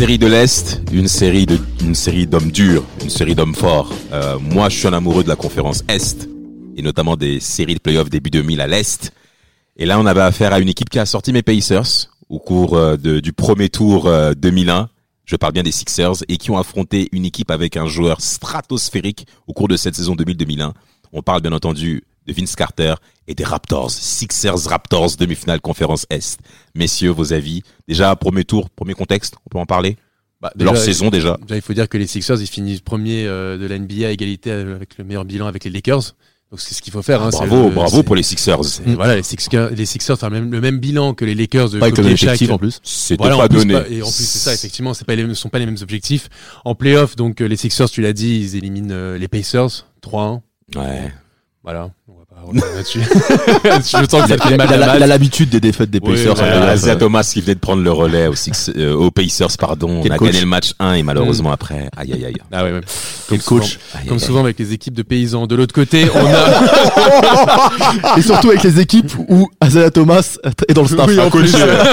Série de l'Est, une série de, série d'hommes durs, une série d'hommes forts. Euh, moi, je suis un amoureux de la conférence Est, et notamment des séries de playoffs début 2000 à l'Est. Et là, on avait affaire à une équipe qui a sorti mes Pacers au cours euh, du premier tour euh, 2001. Je parle bien des Sixers et qui ont affronté une équipe avec un joueur stratosphérique au cours de cette saison 2000-2001. On parle bien entendu de Vince Carter et des Raptors, Sixers Raptors demi-finale conférence Est. Messieurs, vos avis Déjà premier tour, premier contexte, on peut en parler? Bah, de leur déjà, saison déjà. déjà, il faut dire que les Sixers, ils finissent premier euh, de la NBA à égalité avec le meilleur bilan avec les Lakers. Donc c'est ce qu'il faut faire. hein, c'est bravo, le- bravo c'est- pour les Sixers. c'est- Voilà, les Sixers, les Sixers ont le même, le même bilan que les Lakers de Pas Kobe Shaq. effectif en plus. C'était Voilà, pas donné. pas- et en plus, c'est ça, effectivement, c'est pas les, ne sont pas les mêmes objectifs. En playoff, donc, euh, les Sixers, tu l'as dit, ils éliminent euh, les Pacers, 3-1. Ouais. Voilà. On va pas revenir là-dessus. Je sens que Il a l'habitude des défaites des Oui, Pacers. voilà, playoff. Euh, Isaiah Thomas qui venait de prendre le relais aux, Six- euh, aux Pacers, pardon. On a coach. gagné le match 1 et malheureusement après, aïe aïe aïe. Ah ouais, ouais. Quel Comme coach. souvent- Aïe, Comme aïe, souvent avec les équipes de paysans. De l'autre côté, on a, Et surtout avec les équipes où Isaiah Thomas est dans le staff. Oui, en plus, euh,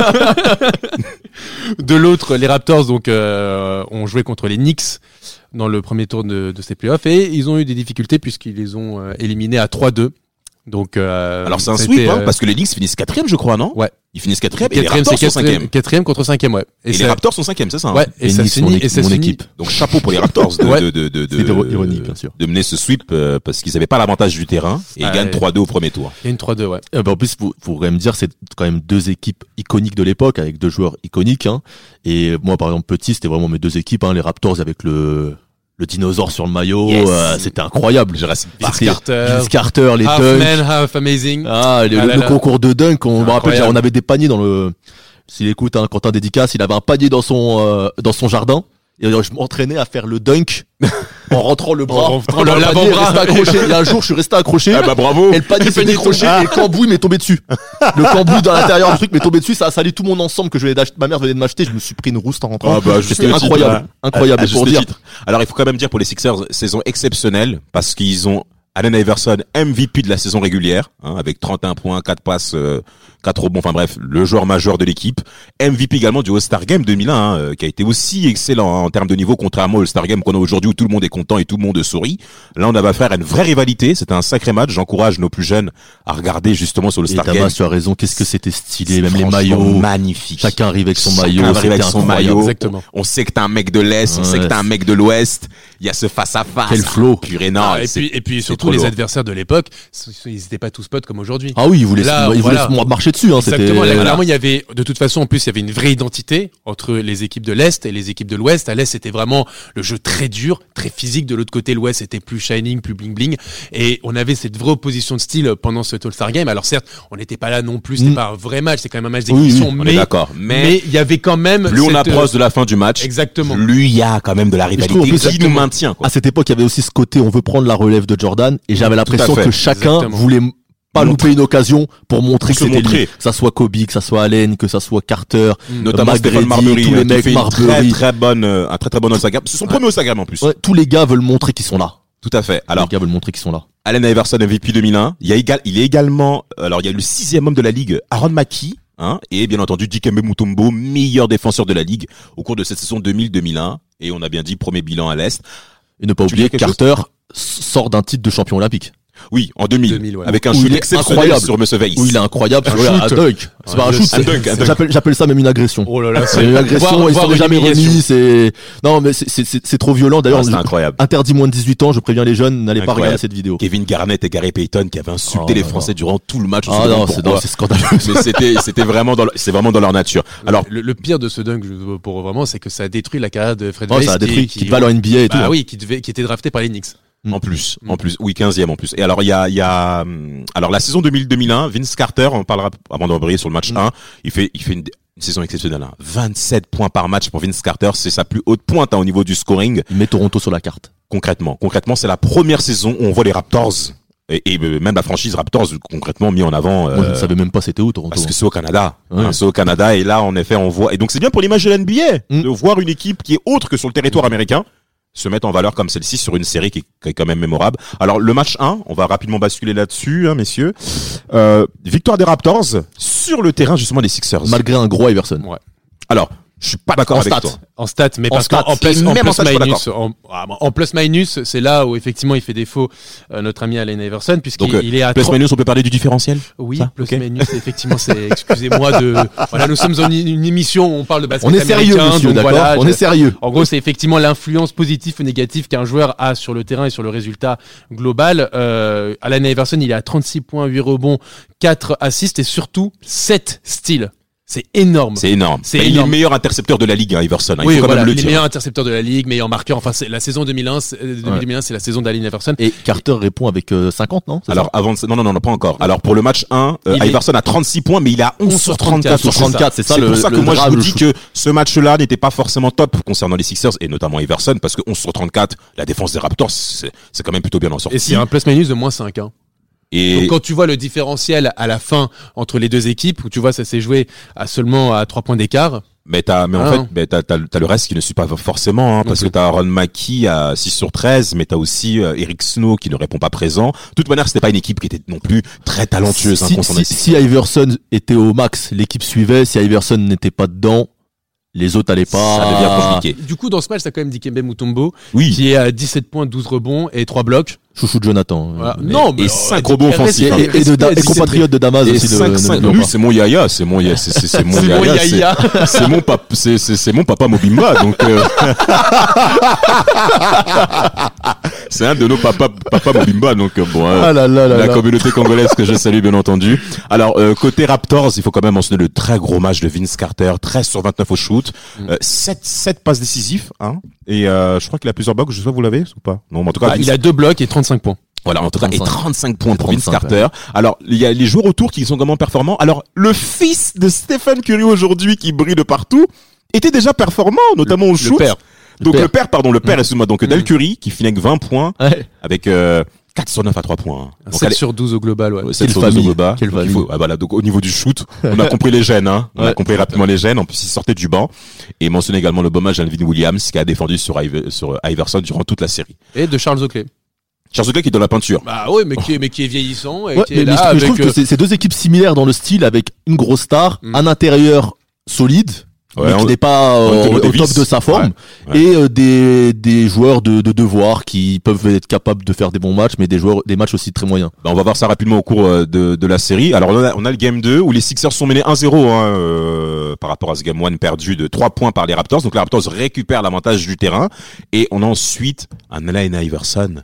de l'autre, les Raptors donc euh, ont joué contre les Knicks dans le premier tour de, de ces playoffs et ils ont eu des difficultés puisqu'ils les ont euh, éliminés à 3-2. Donc euh, Alors c'est un sweep, hein, euh, parce que les Knicks finissent quatrième, je crois, non Ouais. Ils finissent quatrième et les Raptors sont cinquième. quatrième contre cinquième, ouais. Et, les ça- Raptors sont cinquième, c'est ça hein ouais, et, Et ça finit, mon et ça équipe- mon finit- équipe. Donc chapeau pour les Raptors de, Ouais. de, de, de, de, C'est ironique, bien sûr. de mener ce sweep euh, parce qu'ils n'avaient pas l'avantage du terrain et ils Ah, gagnent ouais. 3-2 au premier tour. Il y a une 3-2, ouais. Euh, bah, en plus, vous, vous pourrez me dire, c'est quand même deux équipes iconiques de l'époque, avec deux joueurs iconiques. Hein. Et moi, par exemple, petit, c'était vraiment mes deux équipes. Hein, les Raptors avec le le dinosaure sur le maillot, Yes. euh, c'était incroyable. Jurassic Park. Carter, Vince Carter, les half dunks. man, half amazing. Ah, le, Ah là le là. concours de dunk, on me rappelle, on avait des paniers dans le. S'il écoute, hein, Quentin dédicace, il avait un panier dans son euh, dans son jardin. Et euh, je m'entraînais à faire le dunk en rentrant le bras. En rentrant le- le panier, resté accroché. A un jour, je suis resté accroché. Ah bah bravo. Et le panier s'est décroché et le cambouis m'est tombé dessus. Le cambouis dans l'intérieur du truc m'est tombé dessus, ça a sali tout mon ensemble que je venais d'acheter. Ma mère venait de m'acheter, je me suis pris une rouste en rentrant. Ah bah, C'était incroyable. Incroyable. À Et pour dire. titre. Alors il faut quand même dire pour les Sixers, saison exceptionnelle parce qu'ils ont Allen Iverson MVP de la saison régulière hein, avec 31 points, 4 passes, euh, 4 rebonds, enfin bref, le joueur majeur de l'équipe. MVP également du All-Star Game 2001 hein, euh, qui a été aussi excellent hein, en termes de niveau contrairement au All-Star Game qu'on a aujourd'hui où tout le monde est content et tout le monde sourit. Là on avait affaire à une vraie rivalité, c'était un sacré match. J'encourage nos plus jeunes à regarder justement sur le Et Star Game. Tu as raison. Qu'est-ce que c'était stylé, même les maillots. magnifique. Chacun arrive avec son Chacun maillot. arrive avec son maillot. Exactement. On sait que t'es un mec de l'Est, on sait que t'es un mec de l'Ouest. Il y a ce face à face. Quel flow. Purée, non. Ah, et puis, et puis surtout trop les lourd. adversaires de l'époque, ils n'étaient pas tous potes comme aujourd'hui. Ah oui, ils voulaient, Là, ils voulaient voilà. marcher dessus. Hein, Exactement. Là, voilà. clairement, il y avait, de toute façon, en plus, il y avait une vraie identité entre les équipes de l'Est et les équipes de l'Ouest. À l'Est, c'était vraiment le jeu très dur, très physique. De l'autre côté, l'Ouest, c'était plus shining, plus bling bling. Et on avait cette vraie opposition de style pendant ce All-Star Game. Alors certes, on n'était pas là non plus, c'était Mm. pas un vrai match, c'est quand même un match d'exhibition. oui, mais, d'accord. Mais, mais il y avait quand même. plus on approche de la fin du match, Exactement. plus il y a quand même de la je trouve, en rivalité plus, qui nous maintient. Quoi. À cette époque, il y avait aussi ce côté, on veut prendre la relève de Jordan, et j'avais l'impression que chacun Exactement. voulait pas louper une occasion pour montrer Pour que c'était montrer. lui. Que ça soit Kobe, que ça soit Allen, que ça soit Carter, Notamment Magredi, Stéphane Marbury, tous les qui mecs, fait une très Marbury. très bonne, euh, un très très bon Instagram. C'est son premier Instagram en plus. Ouais, tous les gars veulent montrer qu'ils sont là. Tout à fait. Alors, les gars veulent montrer qu'ils sont là. Allen Iverson MVP 2001. Il y a égal, il est également, alors il y a le sixième homme de la ligue, Aaron Mackie. Hein, et bien entendu Dikembe Mutombo, meilleur défenseur de la ligue au cours de cette saison 2000-2001. Et on a bien dit premier bilan à l'Est. Et ne pas Tu oublier Carter sort d'un titre de champion olympique. Oui, en 2000, 2000, ouais. avec un shoot incroyable. sur Monsieur Weiss. Où il est incroyable, Un c'est un dunk. C'est pas un Un shoot, dunk, un c'est- dunk. j'appelle, j'appelle ça même une agression. Oh là là, C'est une agression, Voir- ils sont jamais remis, c'est, non, mais c'est, c'est, c'est- c'est trop violent. D'ailleurs, Ah, c'est incroyable. interdit moins de 18 ans, je préviens les jeunes, n'allez pas regarder cette vidéo. Kevin Garnett et Gary Payton qui avaient insulté Oh les Français durant tout le match. Ah non, c'est, pourquoi. non, c'est scandaleux. Mais c'était, c'était vraiment dans, c'est vraiment dans leur nature. Alors, le, pire de ce dunk je- pour vraiment, c'est que ça a détruit la carrière de Fred Ouais, Weiss. ça a qui- détruit, qui, va en NBA et tout. Bah hein. oui, qui devait, qui était drafté par les Knicks. En plus, en plus, oui, 15e en plus. Et alors il y a, il y a, hum, alors la saison 2000-2001, Vince Carter, on parlera avant d'embrayer sur le match 1, il fait, il fait une, une saison exceptionnelle. Hein. 27 points par match pour Vince Carter, c'est sa plus haute pointe hein, au niveau du scoring. Il met Toronto sur la carte. Concrètement, concrètement, c'est la première saison où on voit les Raptors et, et euh, même la franchise Raptors concrètement mis en avant. Moi, je euh, ne savais même pas c'était où Toronto. parce que c'est au Canada. Ouais. Hein, c'est au Canada et là en effet on voit et donc c'est bien pour l'image de l'NBA Mm. de voir une équipe qui est autre que sur le territoire américain se mettre en valeur comme celle-ci sur une série qui est, quand même mémorable. Alors le match 1, on va rapidement basculer là-dessus, hein, messieurs. Euh, victoire des Raptors sur le terrain justement des Sixers. Malgré un gros Iverson. Alors, je suis pas d'accord En avec stats. toi. En stats, mais En parce qu'en plus, en plus en stats, minus, en, ah, bon, en plus minus, c'est là où effectivement il fait défaut euh, notre ami Allen Iverson puisqu'il euh, est à Plus 30 minus, on peut parler du différentiel. Oui, Ça, plus ok. minus, effectivement, c'est excusez-moi de voilà, nous sommes en une émission où on parle de basket On est sérieux, monsieur, d'accord voilà, On je- est sérieux. En gros, c'est effectivement l'influence positive ou négative qu'un joueur a sur le terrain et sur le résultat global. Euh, Allen Iverson, il est à 36 points, 8 rebonds, 4 assists et surtout 7 steals. C'est énorme. C'est énorme. C'est Il est le meilleur intercepteur de la ligue, hein, Iverson. hein. Il Oui, faut quand voilà, même le il est meilleur intercepteur de la ligue, meilleur marqueur. Enfin, c'est la saison 2001, c'est- euh, 2001, c'est la saison d'Allen Iverson. Et Carter répond avec euh, 50, non? C'est Alors avant de- non non non non, pas encore. Alors pour le match 1, euh, est- Iverson a 36 points mais il a 11 sur 34 sur 34, c'est ça, C'est le- pour ça que le moi je vous dis que ce match-là n'était pas forcément top concernant les Sixers et notamment Iverson parce que 11 sur 34, la défense des Raptors c'est c'est quand même plutôt bien en sortie. Et c'est un plus-minus de moins 5. Hein. Et Donc quand tu vois le différentiel à la fin entre les deux équipes, où tu vois ça s'est joué à seulement à 3 points d'écart, mais t'as mais en Ah, fait mais t'as t'as t'as le reste qui ne suit pas forcément hein, parce que t'as Aaron Mackie à 6 sur 13 mais t'as aussi euh, Eric Snow qui ne répond pas présent. De toute manière, c'était pas une équipe qui était non plus très talentueuse hein, si, si, si Iverson était au max, l'équipe suivait. Si Iverson n'était pas dedans, les autres allaient pas. Ça devient compliqué. du coup dans ce match, t'as quand même Dikembe Mutombo Oui. qui est à 17 points, 12 rebonds et 3 blocs. Chouchou de Jonathan. Voilà. Mais- non, mais et euh, cinq rebonds offensifs, Et, hein. et- et de, et compatriote de Damas aussi. 5, le, 5, le- lui, c'est mon yaya, c'est mon, ya- c'est, mon yaya, yaya. c'est, mon papa, c'est, mon papa Mobimba, donc, euh, c'est un de nos papas, papa Mobimba, donc, euh, bon, euh, Ah là là là la communauté congolaise que je salue, bien entendu. Alors, euh, côté Raptors, il faut quand même mentionner le très gros match de Vince Carter, 13 sur 29 au shoot, Mm. euh, 7, 7 passes décisives, hein, et, euh, je crois qu'il a plusieurs blocs, je sais pas, vous l'avez, ou pas? Non, mais en tout cas, Ah, Vince- il a 2 blocs et 35 points. voilà, en tout cas, et 35. 35 points pour Vince 35, Carter. Alors, il y a les joueurs autour qui sont vraiment performants. Alors, le fils de Stephen Curry aujourd'hui qui brille de partout était déjà performant, notamment au Le shoot. père. Donc père. le père, pardon, le père, excuse-moi. Donc Del Mm. Curry qui finit avec 20 points, Ouais. avec euh, 4 sur 9 à 3 points. hein. Donc, 7 allez, sur 12 au global, ouais. ouais, Quelle 7 sur 12 au famille, bas. quelle Donc, faut- ah, voilà, donc au niveau du shoot, on a compris les gènes, hein. On a Ouais. compris rapidement les gènes. En plus, il sortait du banc. Et mentionne également le bommage d'Alvin Williams qui a défendu sur, Ive- sur Iverson durant toute la série. Et de Charles Oakley. Charles qui est dans la peinture. Bah ouais, mais qui est, mais qui est vieillissant et Ouais, qui mais, est mais là je, mais avec. je trouve euh, que c'est c'est deux équipes similaires dans le style avec une grosse star, Mm. un intérieur solide, Ouais, mais qui n'est pas euh, au, top de sa forme, Ouais, ouais. et euh, des, des joueurs de, de devoir qui peuvent être capables de faire des bons matchs, mais des joueurs des matchs aussi très moyens. Bah, on va voir ça rapidement au cours euh, de, de la série. Alors on a, on a le game 2 où les Sixers sont menés 1-0 hein, euh, par rapport à ce game 1 perdu de 3 points par les Raptors. Donc les Raptors récupèrent l'avantage du terrain et on a ensuite un Allen Iverson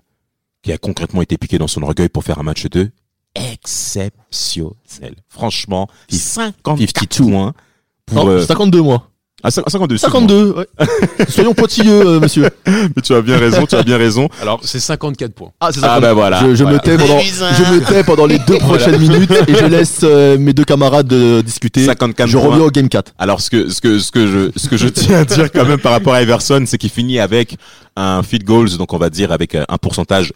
qui a concrètement été piqué dans son orgueil pour faire un match de exceptionnel. Franchement, 54 52. points pour Non, euh, 52 mois. ah, 52. 52, ouais. Soyons pointilleux, euh, monsieur. Mais tu as bien raison, tu as bien raison. Alors, c'est 54 points. Ah, c'est Ah bah voilà. Je, je Voilà. me tais pendant, je me tais pendant les deux prochaines minutes et je laisse euh, mes deux camarades euh, discuter. 54 Je points. reviens au game 4. Alors ce que ce que ce que je ce que je tiens à dire quand même par rapport à Everson, c'est qu'il finit avec un field goals, donc on va dire avec un pourcentage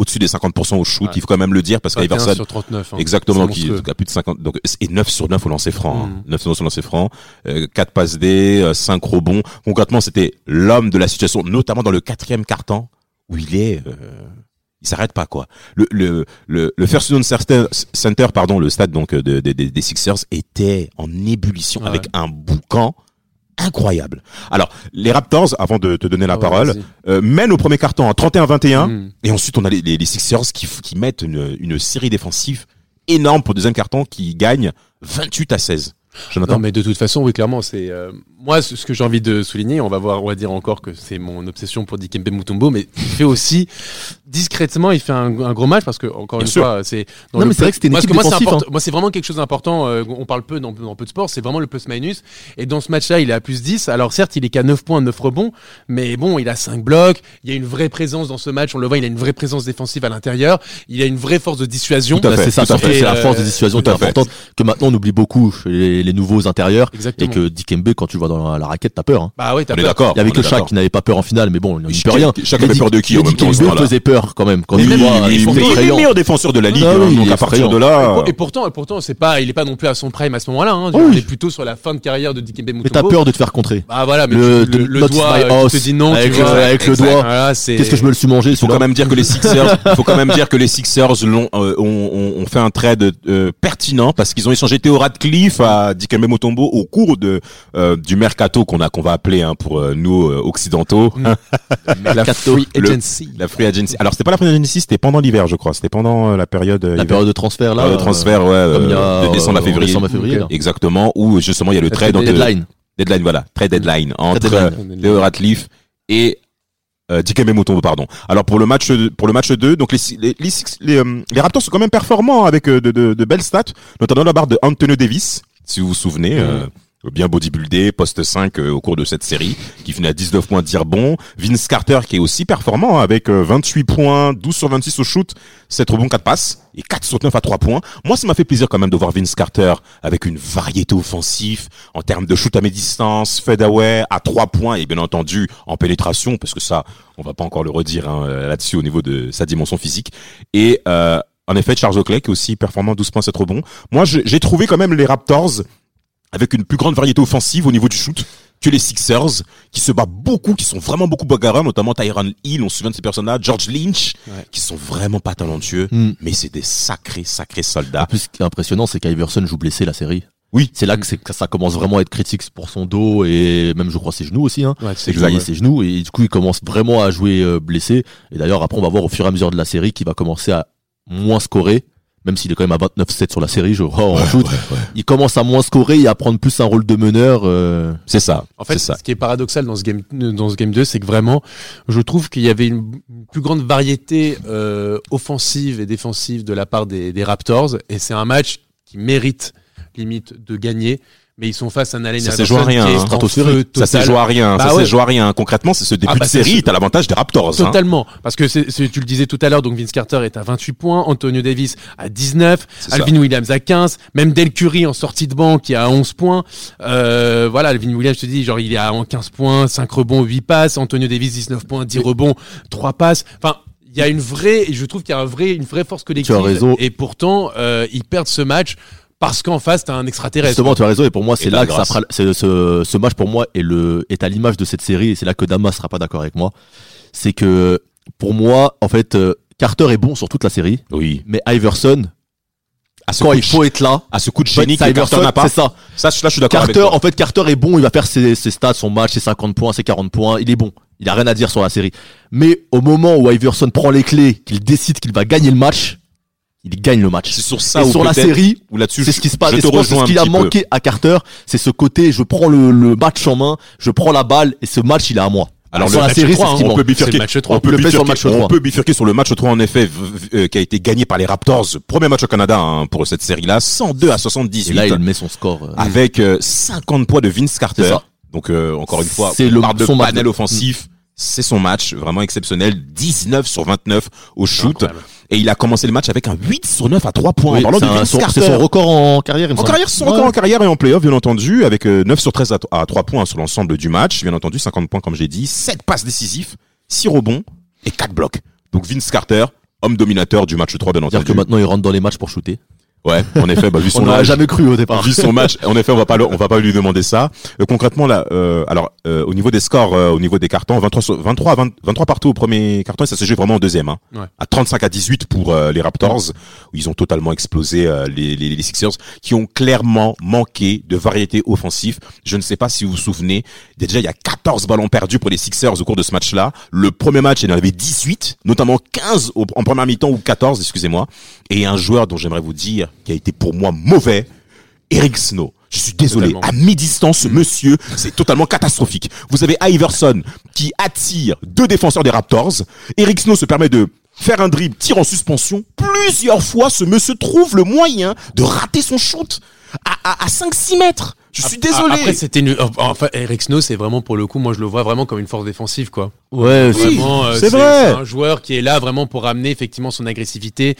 au-dessus des 50% au shoot. Ouais. Il faut quand même le dire parce 21 qu'Iverson sur 39. hein. exactement monstrueux. qui a plus de 50 donc et 9 sur 9 au lancer franc. hein. Mm. 9 sur 9 au lancer franc, euh, 4 passes D, euh, 5 rebonds. Concrètement, c'était l'homme de la situation notamment dans le quatrième quart-temps où il est euh, il s'arrête pas quoi. Le le le, le First Union Center, Center pardon, le stade donc de, de- de- des Sixers était en ébullition Ouais. avec un boucan incroyable. Alors, les Raptors, avant de te donner la Ah ouais, parole, euh, mènent au premier carton en 31-21. Mm. Et ensuite, on a les, les, les Sixers qui, mettent une, une série défensive énorme pour le deuxième carton qui gagne 28 à 16. Jonathan Non, mais de toute façon, oui, clairement, c'est euh, moi ce que j'ai envie de souligner. On va voir, on va dire encore que c'est mon obsession pour Dikembe Mutombo, mais fait aussi discrètement, il fait un, un gros match parce que encore Bien une sûr. fois, c'est dans Non, le mais c'est vrai que c'était une équipe parce que moi, c'est défensive, important- moi, c'est vraiment quelque chose d'important. euh, on parle peu dans, dans peu de sport, c'est vraiment le plus minus. Et dans ce match-là, il est à plus 10. Alors certes, il est qu'à 9 points, 9 rebonds, mais bon, il a 5 blocs. Il y a une vraie présence dans ce match. On le voit, il a une vraie présence défensive à l'intérieur. Il a une vraie force de dissuasion. Bah, c'est ça, c'est la force euh, de dissuasion tout qui est importante, que maintenant on oublie beaucoup chez les, les nouveaux intérieurs, et que Dikembe, quand tu le vois dans la, la raquette, t'as peur. Hein. Bah ouais, t'as peur. d'accord. Il y avait que Shaq qui n'avait pas peur en finale, mais bon, il n'y rien. Shaq avait peur de qui, en même temps, faisait peur quand même. Quand Mais il même, voit, il, il il est est le meilleur défenseur de la ligue. Ah oui, hein, il donc est à partir de là, Et pourtant, et pourtant, c'est pas, il est pas non plus à son prime à ce moment-là. Hein. Oui. On est plutôt sur la fin de carrière de Dikembe Mais t'as Mutombo. peur de te faire contrer. Bah voilà, mais Le- tu- le, le doigt euh, house, te dit non, avec tu le- vois. avec le doigt. Voilà, c'est- Qu'est-ce que je me le suis mangé Il faut quand même dire que les Sixers, il faut quand même dire que les Sixers l'ont, euh, ont, ont- fait un trade euh, pertinent parce qu'ils ont échangé Theo Radcliffe à Dikembe Mutombo au cours de euh, du mercato qu'on a qu'on va appeler hein, pour euh, nous euh, occidentaux La Mercato. free Le- agency. la free agency. Alors c'était pas la free agency, c'était pendant l'hiver, je crois. C'était pendant euh, la période euh, La hiver. période de transfert là. Euh, le transfert, ouais, comme il y euh, a, de décembre à février. décembre à février, là. Exactement, où justement il y a le La trade entre Deadline. deadline, voilà, trade deadline entre deadline. Theo Radcliffe et euh, Dikembe Mutombo, pardon. Alors pour le match pour le match 2, donc les les les, Six- les, les Raptors sont quand même performants avec de, de, de belles stats, notamment la barre de Antonio Davis, si vous vous souvenez. euh, bien bodybuildé, poste 5 euh, au cours de cette série, qui finit à 19 points de bon. Vince Carter qui est aussi performant hein, avec euh, 28 points, 12 sur 26 au shoot, 7 rebonds, 4 passes et 4 sur 9 à 3 points. Moi, ça m'a fait plaisir quand même de voir Vince Carter avec une variété offensive en termes de shoot à mi-distance, fadeaway à 3 points et bien entendu en pénétration parce que ça, on va pas encore le redire hein, là-dessus au niveau de sa dimension physique. Et euh, en effet, Charles Oakley qui est aussi performant, 12 points, 7 rebonds. Moi, j'ai trouvé quand même les Raptors avec une plus grande variété offensive au niveau du shoot que les Sixers, qui se battent beaucoup, qui sont vraiment beaucoup bagarreurs, notamment Tyron Hill, on se souvient de ces personnages, George Lynch, Ouais. qui sont vraiment pas talentueux, Hmm. mais c'est des sacrés, sacrés En soldats. plus, ce qui est impressionnant, c'est qu'Iverson joue blessé la série. Oui. C'est là que, c'est- que ça commence vraiment à être critique pour son dos et même, je crois, ses genoux aussi. Hein. Ouais, C'est exact. ses genoux et du coup, il commence vraiment à jouer euh, blessé. Et d'ailleurs, après, on va voir au fur et à mesure de la série qu'il va commencer à moins scorer. Même s'il est quand même à 29-7 sur la série, je crois, en shoot. Il commence à moins scorer et à prendre plus un rôle de meneur. euh, C'est ça. En fait, ça. ce qui est paradoxal dans ce game, dans ce game 2, c'est que vraiment, je trouve qu'il y avait une une plus grande variété euh, offensive et défensive de la part des, des Raptors, et c'est un match qui mérite limite de gagner. Mais ils sont face à un Allen Ça Iverson rien, qui est hein. feu Ça total. joué à rien. Bah ça ouais. joué à rien. Concrètement, c'est ce début Ah bah de c'est série, t'as l'avantage des Raptors. hein. Totalement, parce que tu le disais tout à l'heure, donc Vince Carter est à 28 points, Antonio Davis à 19, C'est ça. Alvin Williams à 15, même Del Curry en sortie de banc qui est à 11 points. Euh, voilà, Alvin Williams, je te dis, genre il est à 15 points, 5 rebonds, 8 passes, Antonio Davis 19 points, 10 rebonds, 3 passes. Enfin, il y a une vraie, je trouve qu'il y a un vrai, une vraie force collective. Tu as raison. Et pourtant, euh, ils perdent ce match parce qu'en face, t'as un extraterrestre. Justement, tu as raison. Et pour moi, c'est là que ça fera, c'est- ce, ce match pour moi est le, est à l'image de cette série. Et c'est là que Damas sera pas d'accord avec moi. C'est que, pour moi, en fait, euh, Carter est bon sur toute la série. Oui. Mais Iverson, À ce quand coup il faut être là, à ce coup de génie que Iverson, Carter n'a pas. c'est ça. Ça, là, je suis d'accord avec Carter, toi. en fait, Carter est bon, il va faire ses, ses stats, son match, ses 50 points, ses 40 points, il est bon. Il a rien à dire sur la série. Mais au moment où Iverson prend les clés, qu'il décide qu'il va gagner le match, il gagne le match. C'est sur ça Et où sur la série, où là-dessus, c'est ce qui se passe. Je Et te rejoins ce un qu'il a petit peu. manqué à Carter, c'est ce côté, je prends le, le match en main, je prends la balle, et ce match, il est à moi. Alors, sur le la match série, 3, c'est ce hein, qui on peut bifurquer. C'est le match 3. On peut le fait sur le match 3. on peut bifurquer sur le match 3 en effet, euh, qui a été gagné par les Raptors. Premier match au Canada hein, pour cette série-là, 102 à 78. Et là, il met son score. euh, avec euh, 50 points de Vince Carter. Donc euh, encore une fois, C'est on le- de panel offensif. C'est son match vraiment exceptionnel, 19 sur 29 au shoot Incroyable. Et il a commencé le match avec un 8 sur 9 à 3 points. oui, c'est son- Carter. c'est son record en carrière, En semble. carrière, son Ouais. record en carrière et en playoff, bien entendu, avec euh, 9 sur 13 à, à 3 points sur l'ensemble du match, bien entendu, 50 points comme j'ai dit, 7 passes décisives, 6 rebonds et 4 blocs. Donc Vince Carter, homme dominateur du match 3, bien C'est-à-dire entendu. que maintenant, il rentre dans les matchs pour shooter. Ouais, en effet, bah, vu On son n'aurait âge, jamais cru au départ. vu son match, en effet, on va pas le- on va pas lui demander ça. Euh, concrètement là, euh, alors euh, au niveau des scores, euh, au niveau des cartons, 23 sur- 23 à 20 23 partout au premier carton et ça s'est joué vraiment au deuxième hein. Ouais. À 35 à 18 pour euh, les Raptors où ils ont totalement explosé euh, les, les les Sixers qui ont clairement manqué de variété offensive. Je ne sais pas si vous vous souvenez, déjà il y a 14 ballons perdus pour les Sixers au cours de ce match-là. Le premier match, il y en avait 18, notamment 15 au- en première mi-temps ou 14, excusez-moi. Et un joueur dont j'aimerais vous dire qui a été pour moi mauvais, Eric Snow. Je suis désolé. Totalement. À mi-distance, ce monsieur, c'est totalement catastrophique. Vous avez Iverson qui attire deux défenseurs des Raptors. Eric Snow se permet de faire un dribble, tir en suspension, plusieurs fois ce monsieur trouve le moyen de rater son shoot à, à, à 5-6 mètres. Je suis désolé. Après, c'était une. Enfin, Eric Snow, c'est vraiment pour le coup, moi je le vois vraiment comme une force défensive, quoi. Ouais, Oui. Vraiment, euh, c'est vrai. un joueur qui est là vraiment pour amener effectivement son agressivité.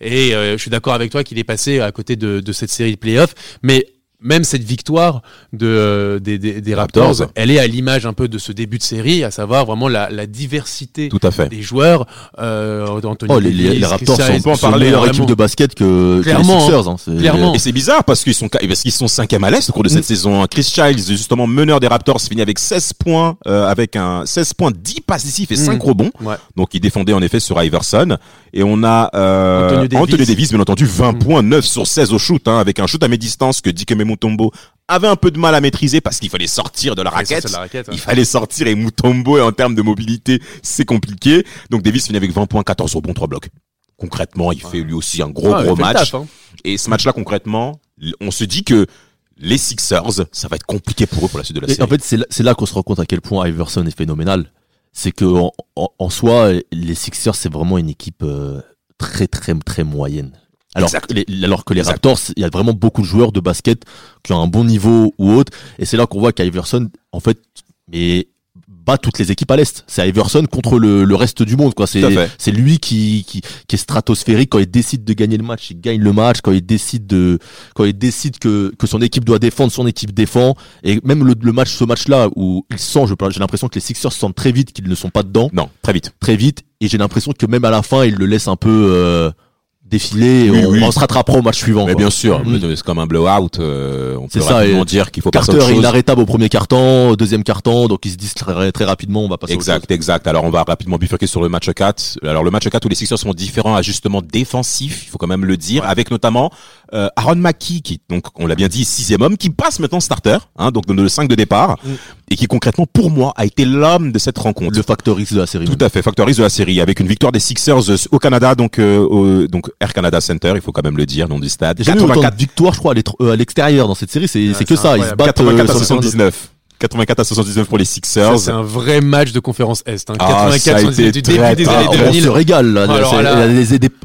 Et euh, je suis d'accord avec toi qu'il est passé à côté de, de cette série de playoffs. Mais même cette victoire de, euh, des, des, des Raptors, Raptors. elle est à l'image un peu de ce début de série, à savoir vraiment la, la diversité Tout à fait. des joueurs. Euh, Anthony Oh, les, les, Davis, les Raptors sont, sont une parler, meilleure vraiment. équipe de basket que, que les Sixers. Hein. C'est- Clairement. Et c'est bizarre parce qu'ils sont parce qu'ils sont cinquième à l'est au cours de cette saison. hein. Chris Childs, justement meneur des Raptors, finit avec 16 points, euh, avec un 16 points, 10 passes décisifs et 5 Mm. rebonds. Ouais. Donc il défendait en effet sur Iverson. Et on a euh, Anthony Davis. Anthony Davis, bien entendu, 20 Mm. points, 9 sur 16 au shoot, hein, avec un shoot à mi-distance que Dikembe Mutombo avait un peu de mal à maîtriser parce qu'il fallait sortir de la raquette. c'est la raquette, ouais. Il fallait sortir et Mutombo, en termes de mobilité, c'est compliqué. Donc Davis finit avec 20 points, 14 rebonds, 3 blocs. Concrètement, il fait lui aussi un gros Ah, gros match. taf, hein. Et ce match-là, concrètement, on se dit que les Sixers, ça va être compliqué pour eux pour la suite de la Et série. en fait, c'est là, qu'on se rend compte à quel point Iverson est phénoménal. C'est que en, en- en soi, les Sixers, c'est vraiment une équipe euh, très très très moyenne. Alors, Exact. les, alors que les Exact. Raptors, il y a vraiment beaucoup de joueurs de basket qui ont un bon niveau ou autre. Et c'est là qu'on voit qu'Iverson, en fait, mais bat toutes les équipes à l'est. C'est Iverson contre le, le reste du monde, quoi. C'est lui qui, qui qui est stratosphérique quand il décide de gagner le match, il gagne le match. Quand il décide de quand il décide que que son équipe doit défendre, son équipe défend. Et même le, le match, ce match-là où il sent, j'ai l'impression que les Sixers sentent très vite qu'ils ne sont pas dedans, Non, très vite. très vite. Et j'ai l'impression que même à la fin, il le laisse un peu euh, défiler. Oui, on, oui. on se rattrapera au match suivant. Mais quoi. bien sûr, Mm. c'est comme un blowout. euh, on peut ça, rapidement dire qu'il faut passer à Carter autre est inarrêtable au premier carton, au deuxième carton, donc ils se disent très, très rapidement, on va passer Exact, exact. Alors on va rapidement bifurquer sur le match 4. Alors le match 4 où les Sixers sont différents ajustements défensifs, il faut quand même le dire, avec notamment euh, Aaron Mackey qui donc on l'a bien dit sixième homme qui passe maintenant starter, hein, donc le 5 de départ Mm. Et qui concrètement pour moi a été l'homme de cette rencontre. Le factor X de la série. Tout à fait, factorise de la série avec une victoire des Sixers euh, au Canada, donc euh, au, donc Air Canada Center, il faut quand même le dire, nom du stade. Il y a jamais eu autant 84 de victoires, je crois, à euh, à l'extérieur dans cette série. C'est Ouais, que ça. Ils se battent euh, 84 à sur le terrain de- 79. 84 à 79 pour les Sixers. C'est un vrai match de conférence Est. Hein. Ah, ça a 84 été du très, début des très- années Ah, on 2000. se régale. Là, Alors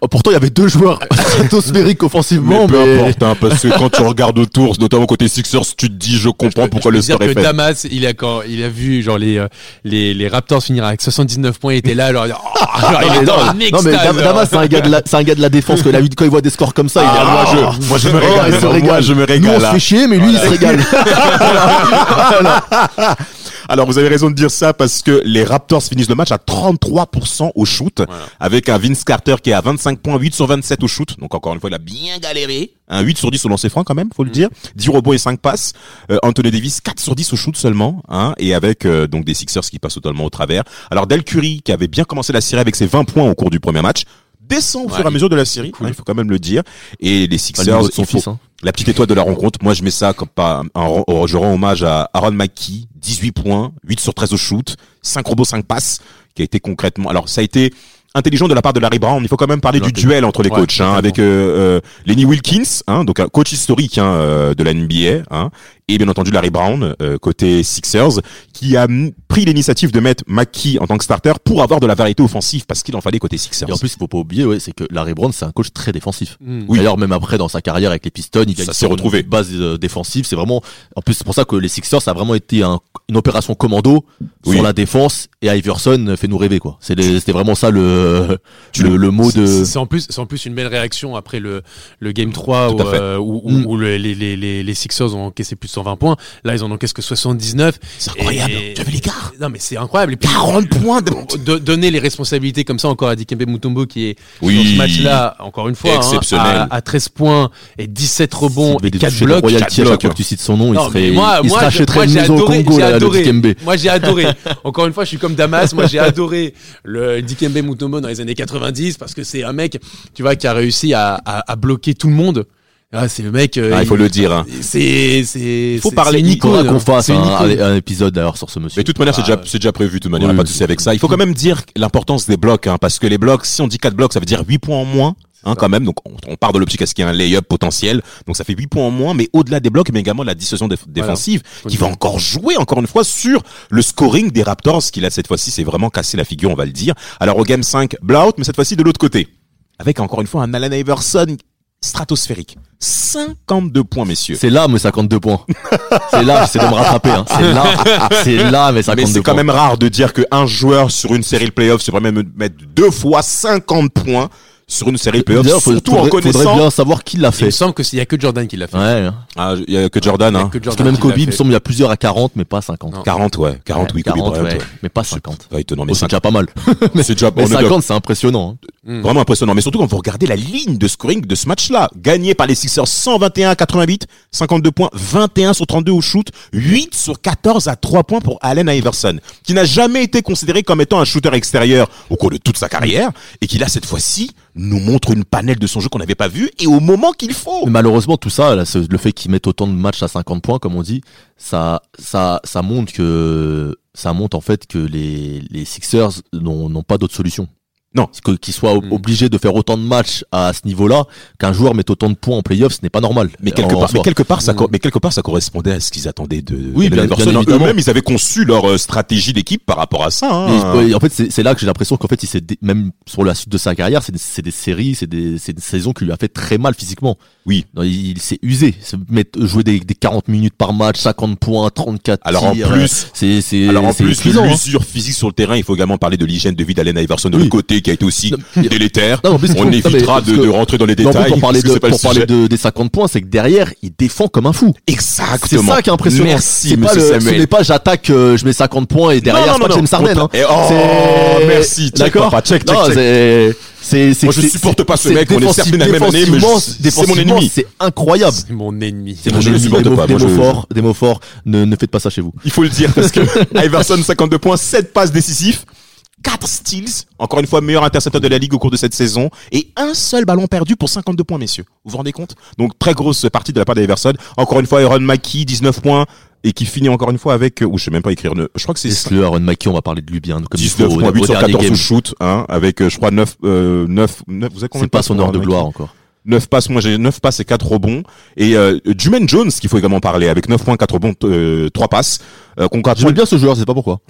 Pourtant, il y avait deux joueurs stratosphériques offensivement, mais peu importe, hein, parce que quand tu regardes autour, notamment côté Sixers, tu te dis, je comprends Je pourquoi je le score est que fait. Damas, il a quand il a vu genre les euh, les, les Raptors finir avec 79 points, il était là, alors, oh, genre, il mais était non, mais alors. Damas, c'est un gars de la, c'est un gars de la défense que la quand il voit des scores comme ça, il est Ah, là, moi, je- moi, je me régale. il se Moi, régale. je me Nous, on régale, se fait chier, mais lui, il se régale. Alors, vous avez raison de dire ça parce que les Raptors finissent le match à 33% au shoot, Voilà. avec un Vince Carter qui est à 25 points, 8 sur 27 au shoot. Donc, encore une fois, il a bien galéré. Un 8 sur 10 au lancer franc quand même, faut le Mm. dire. 10 rebonds et 5 passes. Euh, Anthony Davis, 4 sur 10 au shoot seulement, hein, et avec euh, donc des Sixers qui passent totalement au travers. Alors, Del Curry, qui avait bien commencé la série avec ses 20 points au cours du premier match, descend au Ouais, fur et à mesure de la série, cool. hein, il faut quand même le dire. Et les Sixers, niveau de son il faut- fils, hein. la petite étoile de la rencontre, moi je mets ça comme pas un, un- je rends hommage à Aaron Mackey, 18 points, 8 sur 13 au shoot, 5 robots, 5 passes, qui a été concrètement. Alors ça a été intelligent de la part de Larry Brown. Il faut quand même parler du duel entre les Ouais, coachs, hein, avec euh, euh, Lenny Wilkins, hein, donc un coach historique hein, euh, de la NBA, hein, et bien entendu Larry Brown euh, côté Sixers, qui a pris l'initiative de mettre Mackey en tant que starter pour avoir de la variété offensive parce qu'il en fallait côté Sixers. Et en plus, il faut pas oublier, ouais, c'est que Larry Brown, c'est un coach très défensif. Mm. Oui. D'ailleurs, même après, dans sa carrière avec les Pistons, il s'est retrouvé. base euh, défensive. C'est vraiment, en plus, c'est pour ça que les Sixers, ça a vraiment été un- une opération commando Oui. sur la défense et Iverson fait nous rêver, quoi. C'était vraiment ça le, le, le mot de, C'est- en plus, c'est en plus une belle réaction après le, le game 3 Tout où, à fait. euh, où, où- Mm. où le- les, les, les, les Sixers ont encaissé plus de 120 points. Là, ils en encaissent que 79. C'est incroyable. Et- Tu as vu l'écart Non, mais c'est incroyable. Et puis, 40 points de... de- donner les responsabilités comme ça encore à Dikembe Mutombo qui est Oui. dans ce match-là, encore une fois, hein, Exceptionnel. à, à 13 points et 17 rebonds et devait 4 toucher le blocs. que tu cites son nom, Non, il serait, moi, il moi, une maison au adoré, Congo, j'ai là, le adoré. Dikembe. Moi, j'ai adoré. Encore une fois, je suis comme Damas. Moi, j'ai adoré le Dikembe Mutombo dans les années 90 parce que c'est un mec, tu vois, qui a réussi à, à, à bloquer tout le monde. Ah, c'est le mec. euh, Ah, il faut le dire. Hein. C'est, c'est. Faut c'est- parler faudra icône, qu'on fasse un, épisode d'ailleurs sur ce monsieur. Mais de toute manière, c'est Ah, déjà, c'est déjà prévu, de toute manière, Oui, pas de souci avec ça. Il faut quand même dire l'importance des blocs, hein, parce que les blocs, si on dit 4 blocs, ça veut dire 8 points en moins. hein, quand même. Donc on, on part de l'optique à ce qu'il y ait un lay-up potentiel. Donc ça fait 8 points en moins, mais au-delà des blocs, mais également de la dissuasion déf- défensive, qui va encore jouer encore une fois sur le scoring des Raptors, qui là cette fois-ci c'est vraiment cassé la figure, on va le dire. Alors au game 5, blowout, mais cette fois-ci de l'autre côté, avec encore une fois un Allen Iverson stratosphérique. 52 points, messieurs. C'est là, mais 52 points. c'est là, j'essaie de me rattraper. Hein. C'est là, c'est là, mais 52 Mais c'est quand même rare de dire qu'un joueur sur une série de playoffs se permet de mettre deux fois 50 points sur une série de playoffs, D'ailleurs, faut- surtout en faudrait, faudrait connaissant... bien savoir qui l'a Il me fait. semble que s'il y a que Jordan qui l'a fait. Ouais. hein. Ah, il y a que Jordan, Il hein. que Parce que Jordan même Kobe, il me semble, il y a plusieurs à 40, mais pas 50. Non. 40, ouais. 40, oui, Kobe 40, Bryant, ouais, ouais. mais pas 50. Ouais, étonnant, mais Oh, c'est 50. déjà pas mal. C'est déjà, Mais on est 50, c'est impressionnant. hein. Mm. Vraiment impressionnant. Mais surtout quand vous regardez la ligne de scoring de ce match-là. Gagné par les Sixers 121 à 88, 52 points, 21 sur 32 au shoot, 8 sur 14 à 3 points pour Allen Iverson, qui n'a jamais été considéré comme étant un shooter extérieur au cours de toute sa carrière, et qui là, cette fois-ci, nous montre une panelle de son jeu qu'on n'avait pas vu, et au moment qu'il faut. Mais malheureusement, tout ça, le fait qu'ils mettent autant de matchs à 50 points, comme on dit, ça, ça, ça montre que, ça montre en fait que les, les Sixers n'ont pas d'autre solution. Non. Qu'ils soient ob- Mm. obligés de faire autant de matchs à ce niveau-là, qu'un joueur mette autant de points en playoff, ce n'est pas normal. Mais quelque, part, mais quelque part, ça, Mm. co- mais quelque part, ça correspondait à ce qu'ils attendaient de Oui, bien- bien. Eux-mêmes, ils avaient conçu leur euh, stratégie d'équipe par rapport à ça. hein. Et, en fait, c'est là que j'ai l'impression qu'en fait, il même sur la suite de sa carrière, c'est des, des séries, c'est des, c'est une saison qui lui a fait très mal physiquement. Oui. Non, il, il s'est usé, Se mettre, jouer des, des 40 minutes par match, 50 points, 34 Alors en tirs, euh, plus, c'est c'est Alors en c'est plus hein. l'usure physique sur le terrain, il faut également parler de l'hygiène de vie d'Allen Iverson de Oui. l'autre côté, qui a été aussi Non, délétère. Non, en plus, On non, évitera de, de rentrer dans les en détails. pour parler de, c'est pour parler de, des 50 points, c'est que derrière, il défend comme un fou. C'est Exactement. ça qui est impressionnant. Merci, c'est pas le, ce Samuel. n'est pas j'attaque, euh, je mets 50 points et derrière, c'est pas James Harden. Hein. Oh, C'est- merci. D'accord. check, check, check. C'est, c'est, c'est, Moi, je c'est- supporte pas ce c'est mec, on est certes de la même année, mais c'est mon ennemi. C'est incroyable. C'est mon ennemi. C'est mon je ennemi. supporte Des mots- pas, Des mots je- forts, des mots forts. Ne, ne faites pas ça chez vous. Il faut le dire parce que Iverson 52 points, 7 passes décisifs, 4 steals, encore une fois meilleur intercepteur de la ligue au cours de cette saison et un seul ballon perdu pour 52 points messieurs. Vous vous rendez compte? Donc très grosse partie de la part d'Iverson. Encore une fois Aaron Mackey 19 points et qui finit encore une fois avec ou je sais même pas écrire je crois que c'est Laisse-le, Aaron Mackey, on va parler de lui bien. Comme il 19 faut, points, au 8 sur dernier 14 game. au shoot, hein, avec, euh, je crois, 9, euh, 9, 9, vous avez combien C'est de pas son heure de gloire encore. 9 passes, moi j'ai 9 passes et 4 rebonds. Et, euh, Juman Jones, qu'il faut également parler, avec 9 points, 4 rebonds, euh, 3 passes. Euh, concrètement, J'aime bien ce joueur, je sais pas pourquoi.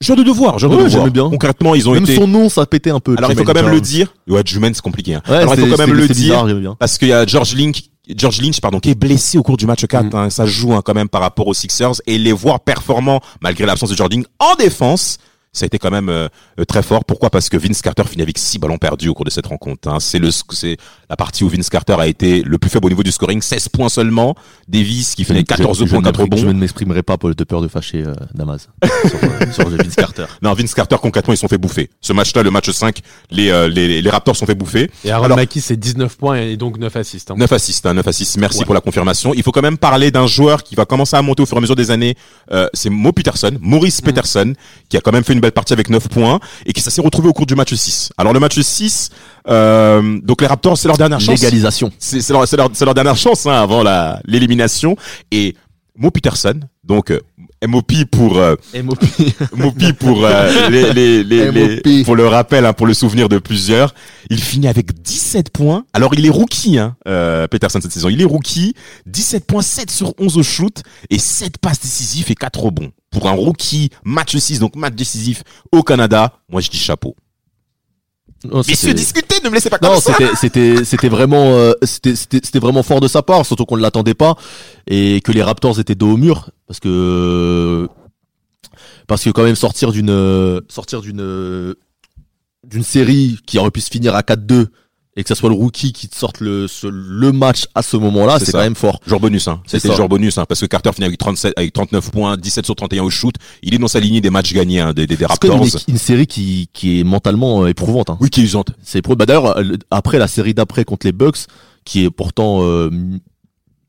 Jeu de devoir, de Ouais, devoir. j'aimais bien. Concrètement, ils ont Même été. son nom, ça pétait un peu. Alors il faut quand même le Jones. dire. Ouais, Juman c'est compliqué. Hein. Ouais, Alors il faut quand même le dire bizarre, parce qu'il y a George Lynch, George Lynch pardon, qui est blessé au cours du match 4. Mm. hein. Ça joue hein, quand même par rapport aux Sixers et les voir performants malgré l'absence de Lynch en défense. Ça a été quand même euh, euh, très fort. Pourquoi? Parce que Vince Carter finit avec 6 ballons perdus au cours de cette rencontre. Hein. C'est le, c'est la partie où Vince Carter a été le plus faible au niveau du scoring, 16 points seulement. Davis qui finit avec 14 Je- je points, ne 4 m'exprime- Je ne m'exprimerai pas pour- de peur de fâcher euh, Damas sur, sur Vince Carter. Non, Vince Carter concrètement ils se sont fait bouffer. Ce match-là, le match 5, les, euh, les, les Raptors se sont fait bouffer. Et Aaron Alors- Mackey, c'est 19 points et donc 9 assists. hein. 9 assists, hein, 9 assists. Merci Ouais. pour la confirmation. Il faut quand même parler d'un joueur qui va commencer à monter au fur et à mesure des années. Euh, c'est Mo Peterson, Maurice Mm. Peterson, qui a quand même fait une belle partie avec 9 points et qui ça s'est retrouvé au cours du match 6. Alors le match 6, euh, donc les Raptors, c'est leur dernière chance. Légalisation. C'est leur, dernière chance hein, avant la l'élimination. Et Mo Peterson, donc euh, MOP pour euh, MOP. Mopi pour euh, les, les, les, les- pour le rappel, hein, pour le souvenir de plusieurs. Il finit avec 17 points. Alors il est rookie, hein, euh, Peterson cette saison. Il est rookie, 17 points, 7 sur 11 au shoot et 7 passes décisives et 4 rebonds. Pour un rookie, match 6, donc match décisif au Canada, moi je dis chapeau. Non, c'était- Messieurs, discutez, ne me laissez pas comme Non, ça. c'était c'était c'était vraiment euh, c'était c'était c'était vraiment fort de sa part, surtout qu'on ne l'attendait pas et que les Raptors étaient dos au mur parce que parce que quand même sortir d'une sortir d'une d'une série qui aurait pu se finir à 4-2 et que ça soit le rookie qui te sorte le ce- le match à ce moment-là, C'est quand même fort. Jour bonus, hein. C'est C'était jour bonus, hein, parce que Carter finit avec 37, avec 39 points, 17 sur 31 au shoot. Il est dans sa lignée des matchs gagnés, hein, des, des, des C'est quand même Raptors. une, une série qui qui est mentalement euh, éprouvante. Hein? Oui, qui est usante. C'est pro. Bah d'ailleurs, euh, après la série d'après contre les Bucks, qui est pourtant euh,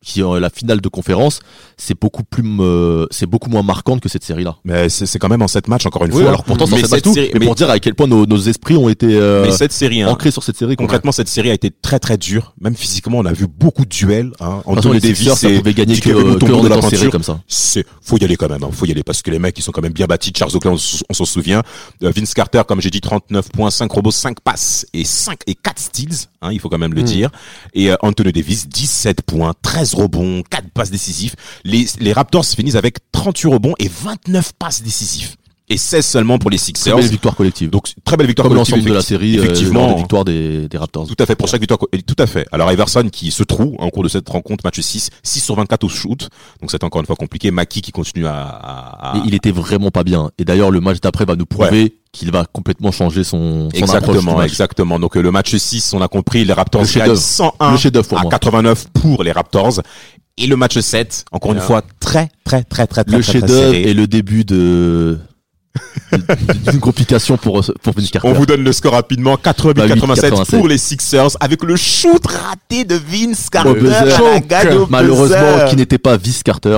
qui est la finale de conférence, c'est beaucoup plus, euh, c'est beaucoup moins marquante que cette série-là. Mais c'est c'est quand même en sept matchs encore une Oui, fois. alors pourtant, ça mais cette tout. série- mais, mais- pour dire à quel point nos, nos esprits ont été euh, mais cette série, hein, ancrés sur cette série. concrètement, cette série a été très très dure. Même physiquement, on a vu beaucoup de duels. Hein. Anthony les Davis ça pouvait gagner que, que en de la peinture. comme ça. C'est, faut y aller quand même, hein. faut y aller parce que les mecs ils sont quand même bien bâtis. Charles Oakley, on, s'en souvient. Euh, Vince Carter, comme j'ai dit, 39 points, 5 robots, 5 passes et 5 et 4 steals, hein, il faut quand même le dire. Et euh, Anthony Davis, 17 points, 13 rebonds, 4 passes décisifs. Les, les Raptors finissent avec 38 rebonds et 29 passes décisives. Et 16 seulement pour les Très Sixers. belle victoire collective. Donc très belle victoire comme collective, l'ensemble de la série, effectivement. effectivement, des victoires des, des Raptors. Tout à fait, pour chaque victoire. Tout à fait. Alors Iverson qui se trouve en cours de cette rencontre, match 6, 6 sur 24 au shoot. Donc c'est encore une fois compliqué. Maki qui continue à... à- Et il était vraiment pas bien. Et d'ailleurs, le match d'après va nous prouver qu'il va complètement changer son, son Exactement, match. exactement. Donc euh, le match 6, on a compris, les Raptors Le gagnent chef-d'œuvre. 101 Le à moi. 89 pour les Raptors. Et le match 7, encore une Bien. fois, très, très, très, très, très, Le très, très chef-d'œuvre serré. et le début de d'une complication pour pour Vince Carter. On vous donne le score rapidement. 88-87 Bah, 87. pour les Sixers avec le shoot raté de Vince Carter. Malheureusement, qui n'était pas Vince Carter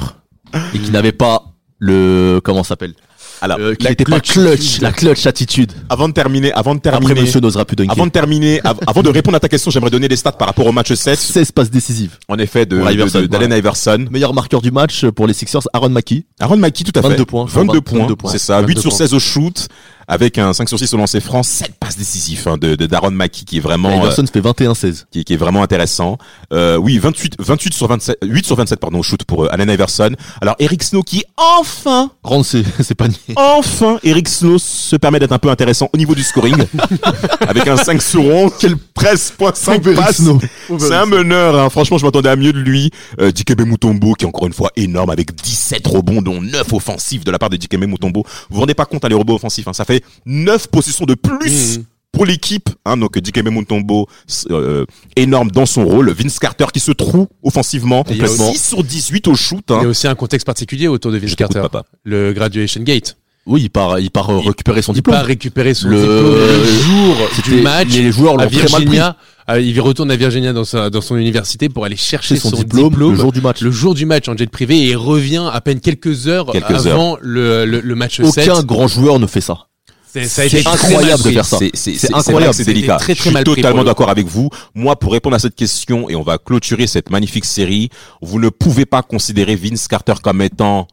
et qui n'avait pas le comment s'appelle? Alors, euh, qui la n'était pas clutch, la clutch attitude. Avant de terminer, avant de Après, terminer, Monsieur n'osera plus dunker. avant de terminer, av- avant de répondre à ta question, j'aimerais donner les stats par rapport au match 7. 16 passes décisives. En effet, de, Iverson, d'Allen Iverson. Meilleur marqueur du match pour les Sixers, Aaron Mackey. Aaron Mackey, tout à fait. 22 points. 22 22 points. C'est ça. 8 22 sur points. 16 au shoot. Avec un 5 sur 6 au lancer franc. 7 passes décisives, hein, de, de d'Aaron Mackey qui est vraiment, euh, Iverson fait 21-16. qui, qui est vraiment intéressant. Euh, oui, 28, 28 sur 27, 8 sur 27, pardon, au shoot pour euh, Allen Iverson. Alors, Eric Snow qui, enfin, Rendre ses, ses paniers. enfin, Eric Snow se permet d'être un peu intéressant au niveau du scoring. avec un 5 sur 11, quel 13.5 Pauvre Eric passes. Snow. C'est un meneur, hein. franchement, je m'attendais à mieux de lui. Euh, Dikembe Mutombo, qui est encore une fois énorme, avec 17 rebonds, dont 9 offensifs de la part de Dikembe Mutombo. Vous vous rendez pas compte, hein, les rebonds offensifs, hein. ça fait 9 possessions de plus Mhm. pour l'équipe. Hein. Donc Dikembe Mutombo, euh, énorme dans son rôle. Vince Carter qui se trouve offensivement, Et il complètement. aussi- 6 sur 18 au shoot. Il y a Hein. aussi un contexte particulier autour de Vince Carter. papa. Le graduation gate. Oui, il part, il part euh, Il- récupérer son Il diplôme. part récupérer son Le- diplôme le jour C'était- du match Les joueurs à l'ont très mal pris. Virginia. Euh, il retourne à Virginia dans, sa, dans son université pour aller chercher son, son diplôme, le jour du match. le jour du match en jet privé et il revient à peine quelques heures Quelques avant Le, le, le match 7. Aucun grand joueur ne fait ça. C'est incroyable de faire ça. C'est, c'est, C'est c'est, incroyable. c'est délicat. très, très je suis totalement le d'accord avec vous. Moi, pour répondre à cette question, et on va clôturer cette magnifique série, vous ne pouvez pas considérer Vince Carter comme étant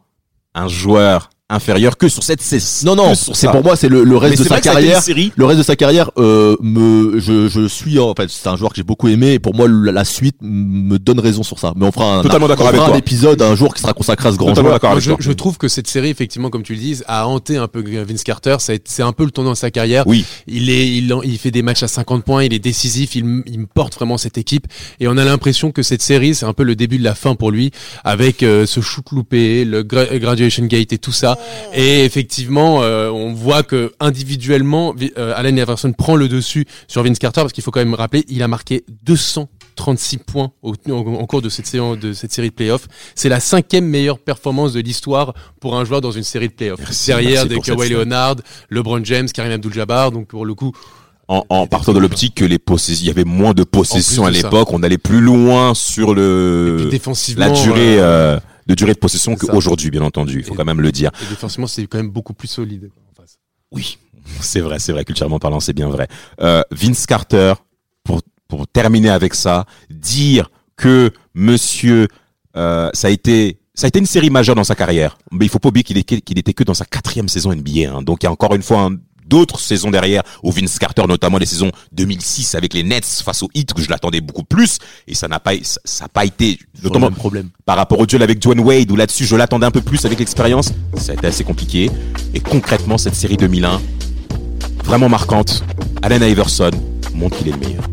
un joueur inférieur que sur cette saison. Non, non, c'est pour moi, c'est le, le reste de sa carrière. série. Le reste de sa carrière, euh, me, je, je suis, en fait, c'est un joueur que j'ai beaucoup aimé. Et pour moi, la, la suite me donne raison sur ça. Mais on fera un, Totalement d'accord on avec toi. un épisode un jour qui sera consacré à ce grand Totalement joueur. Moi, je, toi. je trouve que cette série, effectivement, comme tu le dis, a hanté un peu Vince Carter. C'est un peu le tournant de sa carrière. Oui. Il est, il, en- il fait des matchs à 50 points, il est décisif, il, il me porte vraiment cette équipe. Et on a l'impression que cette série, c'est un peu le début de la fin pour lui, avec euh, ce shoot loupé, le gra- graduation gate et tout ça. Et effectivement, euh, on voit que individuellement, Vi- euh, Allen Iverson prend le dessus sur Vince Carter, parce qu'il faut quand même rappeler, il a marqué 236 points au, en, en cours de cette, séance, de cette série de playoffs. C'est la cinquième meilleure performance de l'histoire pour un joueur dans une série de playoffs. Derrière des Kawhi. Leonard, LeBron James, Karim Abdul-Jabbar. Donc pour le coup, En, en partant de l'optique que les possessions, il y avait moins de possessions à l'époque, on allait plus loin sur le, la durée, euh, euh, de durée de possession qu'aujourd'hui, bien entendu. Il faut Et- quand même le dire. et défensivement, c'est quand même beaucoup plus solide. quoi, en face. Oui, c'est vrai, c'est vrai, culturellement parlant, c'est bien vrai. Euh, Vince Carter, pour, pour terminer avec ça, dire que monsieur, euh, ça a été, ça a été une série majeure dans sa carrière. Mais il faut pas oublier qu'il qu'il était que dans sa quatrième saison NBA. hein. Donc il y a encore une fois un- d'autres saisons derrière où Vince Carter, notamment les saisons 2006 avec les Nets face aux Heat, que je l'attendais beaucoup plus. Et ça n'a pas, ça pas été, notamment problème. par rapport au duel avec Dwayne Wade, où là-dessus je l'attendais un peu plus avec l'expérience, ça a été assez compliqué. Et concrètement, cette série 2001, vraiment marquante, Allen Iverson montre qu'il est le meilleur.